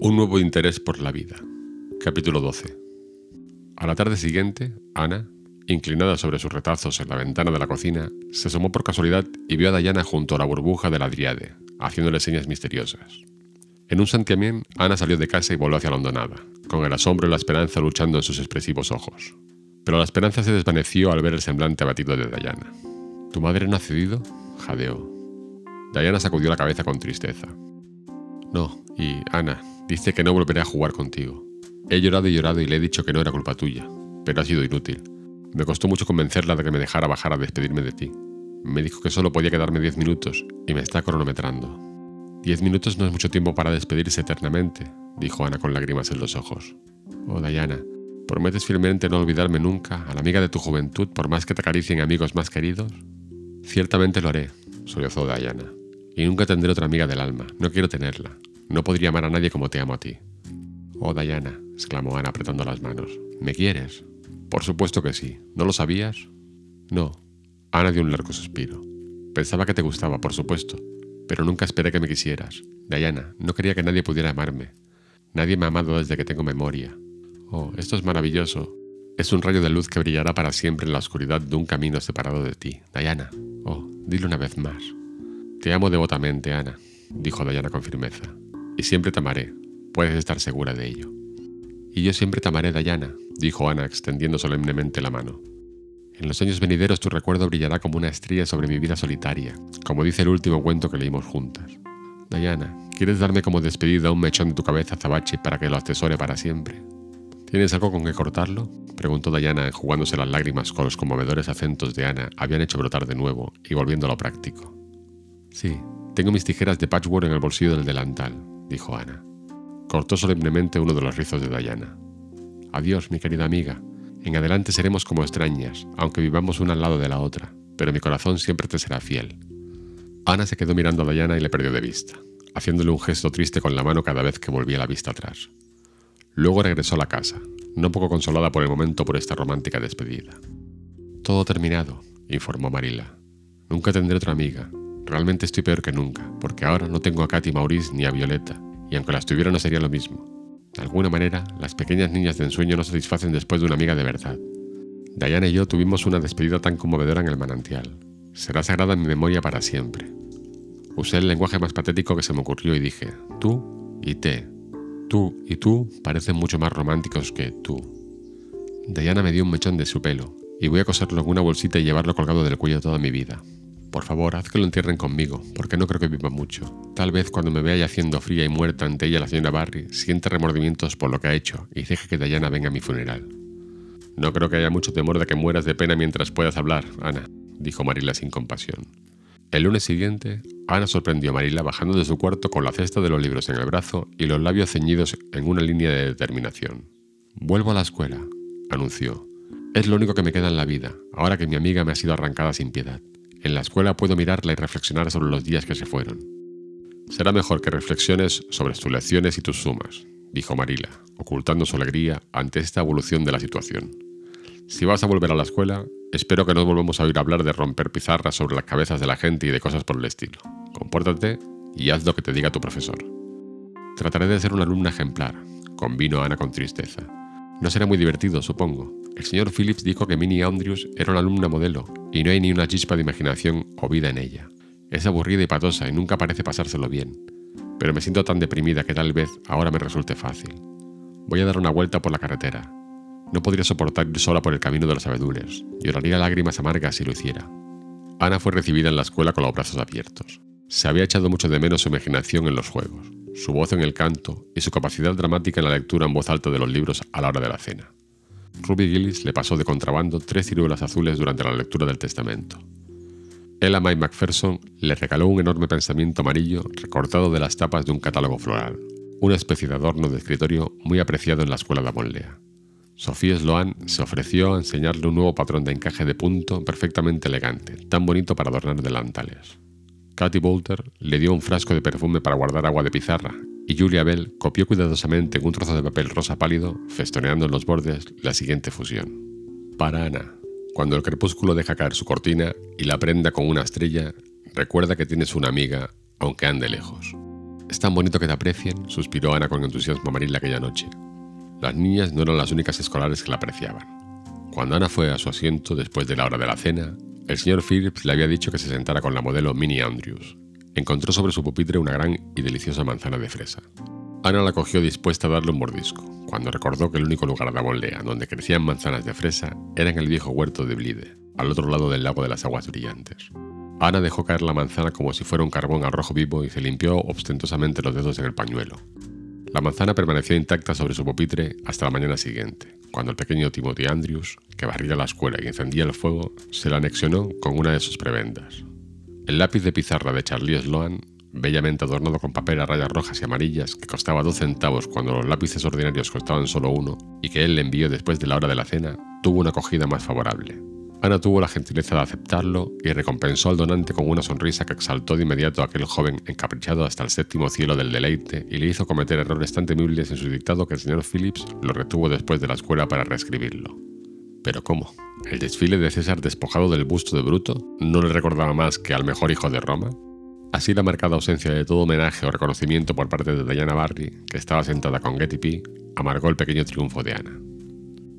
Un nuevo interés por la vida. Capítulo 12. A la tarde siguiente, Ana, inclinada sobre sus retazos en la ventana de la cocina, se asomó por casualidad y vio a Diana junto a la burbuja de la Driade, haciéndole señas misteriosas. En un santiamén, Ana salió de casa y volvió hacia la hondonada, con el asombro y la esperanza luchando en sus expresivos ojos. Pero la esperanza se desvaneció al ver el semblante abatido de Diana. ¿Tu madre no ha cedido? jadeó. Diana sacudió la cabeza con tristeza. No, y Ana, dice que no volveré a jugar contigo. He llorado y llorado y le he dicho que no era culpa tuya, pero ha sido inútil. Me costó mucho convencerla de que me dejara bajar a despedirme de ti. Me dijo que solo podía quedarme diez minutos y me está cronometrando. Diez minutos no es mucho tiempo para despedirse eternamente, dijo Ana con lágrimas en los ojos. Oh, Diana, ¿prometes firmemente no olvidarme nunca a la amiga de tu juventud por más que te acaricien amigos más queridos? Ciertamente lo haré, sollozó Diana. Y nunca tendré otra amiga del alma. No quiero tenerla. No podría amar a nadie como te amo a ti. Oh, Diana, exclamó Ana apretando las manos. ¿Me quieres? Por supuesto que sí. ¿No lo sabías? No. Ana dio un largo suspiro. Pensaba que te gustaba, por supuesto, pero nunca esperé que me quisieras. Diana, no quería que nadie pudiera amarme. Nadie me ha amado desde que tengo memoria. Oh, esto es maravilloso. Es un rayo de luz que brillará para siempre en la oscuridad de un camino separado de ti. Diana, oh, dile una vez más. Te amo devotamente, Ana, dijo Diana con firmeza. Y siempre te amaré. Puedes estar segura de ello. Y yo siempre te amaré, Diana, dijo Ana extendiendo solemnemente la mano. En los años venideros tu recuerdo brillará como una estrella sobre mi vida solitaria, como dice el último cuento que leímos juntas. Diana, ¿quieres darme como despedida un mechón de tu cabeza azabache para que lo atesore para siempre? ¿Tienes algo con que cortarlo? preguntó Diana enjugándose las lágrimas con los conmovedores acentos de Ana habían hecho brotar de nuevo y volviendo a práctico. Sí, tengo mis tijeras de patchwork en el bolsillo del delantal, dijo Ana. Cortó solemnemente uno de los rizos de Diana. Adiós, mi querida amiga. En adelante seremos como extrañas, aunque vivamos una al lado de la otra, pero mi corazón siempre te será fiel. Ana se quedó mirando a Diana y le perdió de vista, haciéndole un gesto triste con la mano cada vez que volvía la vista atrás. Luego regresó a la casa, no poco consolada por el momento por esta romántica despedida. Todo terminado, informó Marila. Nunca tendré otra amiga, Realmente estoy peor que nunca, porque ahora no tengo a Katy Maurice ni a Violeta, y aunque las tuviera no sería lo mismo. De alguna manera, las pequeñas niñas de ensueño no satisfacen después de una amiga de verdad. Diana y yo tuvimos una despedida tan conmovedora en el manantial. Será sagrada en mi memoria para siempre. Usé el lenguaje más patético que se me ocurrió y dije, tú y te. Tú y tú parecen mucho más románticos que tú. Diana me dio un mechón de su pelo, y voy a coserlo en una bolsita y llevarlo colgado del cuello toda mi vida. Por favor, haz que lo entierren conmigo, porque no creo que viva mucho. Tal vez cuando me vea yaciendo fría y muerta ante ella la señora Barry, siente remordimientos por lo que ha hecho y deje que Diana venga a mi funeral. No creo que haya mucho temor de que mueras de pena mientras puedas hablar, Ana, dijo Marila sin compasión. El lunes siguiente, Ana sorprendió a Marila bajando de su cuarto con la cesta de los libros en el brazo y los labios ceñidos en una línea de determinación. Vuelvo a la escuela, anunció. Es lo único que me queda en la vida, ahora que mi amiga me ha sido arrancada sin piedad. En la escuela puedo mirarla y reflexionar sobre los días que se fueron. Será mejor que reflexiones sobre tus lecciones y tus sumas, dijo Marila, ocultando su alegría ante esta evolución de la situación. Si vas a volver a la escuela, espero que no volvamos a oír hablar de romper pizarras sobre las cabezas de la gente y de cosas por el estilo. Compórtate y haz lo que te diga tu profesor. Trataré de ser una alumna ejemplar, convino Ana con tristeza. No será muy divertido, supongo. El señor Phillips dijo que Minnie Andrews era una alumna modelo, y no hay ni una chispa de imaginación o vida en ella. Es aburrida y patosa y nunca parece pasárselo bien. Pero me siento tan deprimida que tal vez ahora me resulte fácil. Voy a dar una vuelta por la carretera. No podría soportar ir sola por el camino de los abedules. Lloraría lágrimas amargas si lo hiciera. Ana fue recibida en la escuela con los brazos abiertos. Se había echado mucho de menos su imaginación en los juegos su voz en el canto y su capacidad dramática en la lectura en voz alta de los libros a la hora de la cena. Ruby Gillis le pasó de contrabando tres ciruelas azules durante la lectura del testamento. Ella May Macpherson le regaló un enorme pensamiento amarillo recortado de las tapas de un catálogo floral, una especie de adorno de escritorio muy apreciado en la escuela de Avonlea. Sofía Sloan se ofreció a enseñarle un nuevo patrón de encaje de punto perfectamente elegante, tan bonito para adornar delantales. Katy Bolter le dio un frasco de perfume para guardar agua de pizarra, y Julia Bell copió cuidadosamente en un trozo de papel rosa pálido, festoneando en los bordes, la siguiente fusión. Para Ana, cuando el crepúsculo deja caer su cortina y la prenda con una estrella, recuerda que tienes una amiga, aunque ande lejos. Es tan bonito que te aprecien, suspiró Ana con entusiasmo Marila aquella noche. Las niñas no eran las únicas escolares que la apreciaban. Cuando Ana fue a su asiento después de la hora de la cena, el señor Phillips le había dicho que se sentara con la modelo Minnie Andrews. Encontró sobre su pupitre una gran y deliciosa manzana de fresa. Ana la cogió dispuesta a darle un mordisco, cuando recordó que el único lugar de Avonlea donde crecían manzanas de fresa era en el viejo huerto de Blide, al otro lado del lago de las aguas brillantes. Ana dejó caer la manzana como si fuera un carbón al rojo vivo y se limpió ostentosamente los dedos en el pañuelo. La manzana permaneció intacta sobre su pupitre hasta la mañana siguiente, cuando el pequeño Timothy Andrews, que barría la escuela y encendía el fuego, se la anexionó con una de sus prebendas. El lápiz de pizarra de Charlie Sloan, bellamente adornado con papel a rayas rojas y amarillas, que costaba dos centavos cuando los lápices ordinarios costaban solo uno, y que él le envió después de la hora de la cena, tuvo una acogida más favorable. Ana tuvo la gentileza de aceptarlo y recompensó al donante con una sonrisa que exaltó de inmediato a aquel joven encaprichado hasta el séptimo cielo del deleite y le hizo cometer errores tan temibles en su dictado que el señor Phillips lo retuvo después de la escuela para reescribirlo. Pero ¿cómo? ¿El desfile de César despojado del busto de Bruto no le recordaba más que al mejor hijo de Roma? Así la marcada ausencia de todo homenaje o reconocimiento por parte de Diana Barry, que estaba sentada con Getty P, amargó el pequeño triunfo de Ana.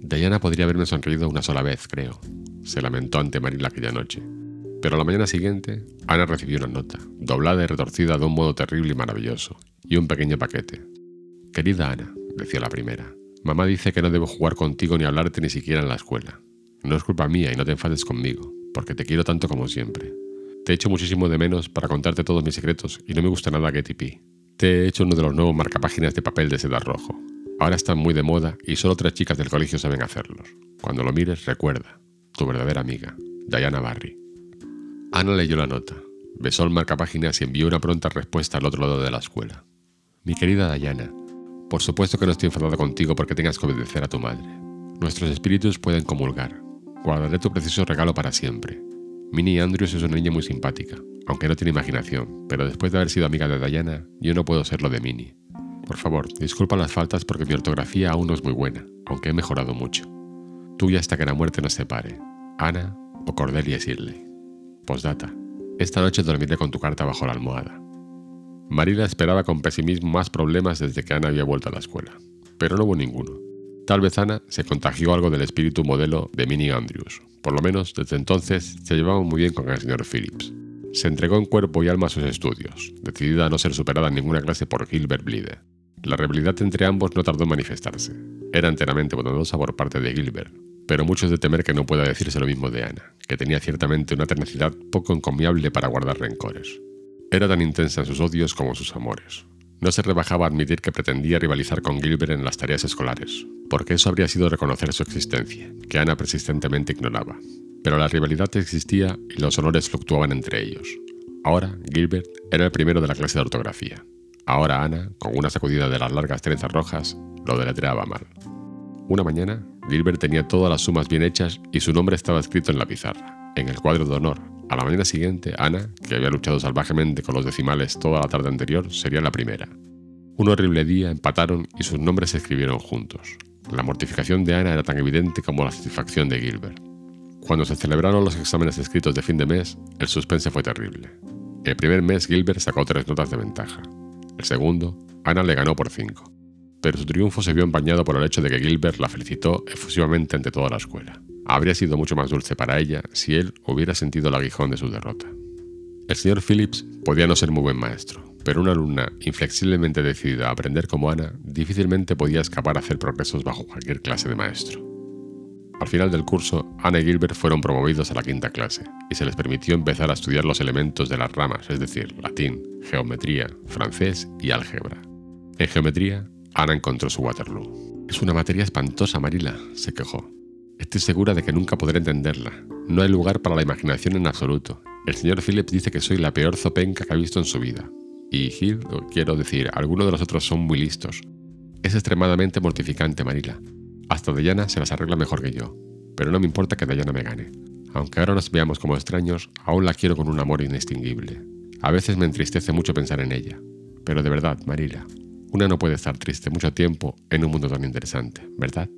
Diana podría haberme sonreído una sola vez, creo, se lamentó ante Marila aquella noche. Pero a la mañana siguiente, Ana recibió una nota, doblada y retorcida de un modo terrible y maravilloso, y un pequeño paquete. Querida Ana, decía la primera, mamá dice que no debo jugar contigo ni hablarte ni siquiera en la escuela. No es culpa mía y no te enfades conmigo, porque te quiero tanto como siempre. Te echo muchísimo de menos para contarte todos mis secretos y no me gusta nada Getty P. Te he hecho uno de los nuevos marcapáginas de papel de seda rojo. Ahora están muy de moda y solo tres chicas del colegio saben hacerlos. Cuando lo mires, recuerda, tu verdadera amiga, Diana Barry. Ana leyó la nota, besó el marcapáginas y envió una pronta respuesta al otro lado de la escuela. Mi querida Diana, por supuesto que no estoy enfadada contigo porque tengas que obedecer a tu madre. Nuestros espíritus pueden comulgar. Guardaré tu precioso regalo para siempre. Minnie Andrews es una niña muy simpática, aunque no tiene imaginación, pero después de haber sido amiga de Diana, yo no puedo ser lo de Minnie. Por favor, disculpa las faltas porque mi ortografía aún no es muy buena, aunque he mejorado mucho. Tuya hasta que la muerte nos separe. Ana o Cordelia Shirley. Postdata. Esta noche dormiré con tu carta bajo la almohada. Marila esperaba con pesimismo más problemas desde que Ana había vuelto a la escuela, pero no hubo ninguno. Tal vez Ana se contagió algo del espíritu modelo de Minnie Andrews. Por lo menos, desde entonces, se llevaba muy bien con el señor Phillips. Se entregó en cuerpo y alma a sus estudios, decidida a no ser superada en ninguna clase por Gilbert Blythe. La rivalidad entre ambos no tardó en manifestarse. Era enteramente bondadosa por parte de Gilbert, pero mucho es de temer que no pueda decirse lo mismo de Ana, que tenía ciertamente una tenacidad poco encomiable para guardar rencores. Era tan intensa en sus odios como en sus amores. No se rebajaba a admitir que pretendía rivalizar con Gilbert en las tareas escolares, porque eso habría sido reconocer su existencia, que Ana persistentemente ignoraba. Pero la rivalidad existía y los honores fluctuaban entre ellos. Ahora, Gilbert era el primero de la clase de ortografía. Ahora Ana, con una sacudida de las largas trenzas rojas, lo deletreaba mal. Una mañana, Gilbert tenía todas las sumas bien hechas y su nombre estaba escrito en la pizarra, en el cuadro de honor. A la mañana siguiente, Ana, que había luchado salvajemente con los decimales toda la tarde anterior, sería la primera. Un horrible día empataron y sus nombres se escribieron juntos. La mortificación de Ana era tan evidente como la satisfacción de Gilbert. Cuando se celebraron los exámenes escritos de fin de mes, el suspense fue terrible. El primer mes Gilbert sacó tres notas de ventaja. El segundo, Ana le ganó por cinco pero su triunfo se vio empañado por el hecho de que Gilbert la felicitó efusivamente ante toda la escuela. Habría sido mucho más dulce para ella si él hubiera sentido el aguijón de su derrota. El señor Phillips podía no ser muy buen maestro, pero una alumna inflexiblemente decidida a aprender como Ana difícilmente podía escapar a hacer progresos bajo cualquier clase de maestro. Al final del curso, Ana y Gilbert fueron promovidos a la quinta clase y se les permitió empezar a estudiar los elementos de las ramas, es decir, latín, geometría, francés y álgebra. En geometría, Ana encontró su Waterloo. Es una materia espantosa, Marila, se quejó. Estoy segura de que nunca podré entenderla. No hay lugar para la imaginación en absoluto. El señor Phillips dice que soy la peor zopenca que ha visto en su vida. Y Hill, quiero decir, algunos de los otros son muy listos. Es extremadamente mortificante, Marila. Hasta Diana se las arregla mejor que yo. Pero no me importa que Diana me gane. Aunque ahora nos veamos como extraños, aún la quiero con un amor inextinguible. A veces me entristece mucho pensar en ella. Pero de verdad, Marila, una no puede estar triste mucho tiempo en un mundo tan interesante, ¿verdad?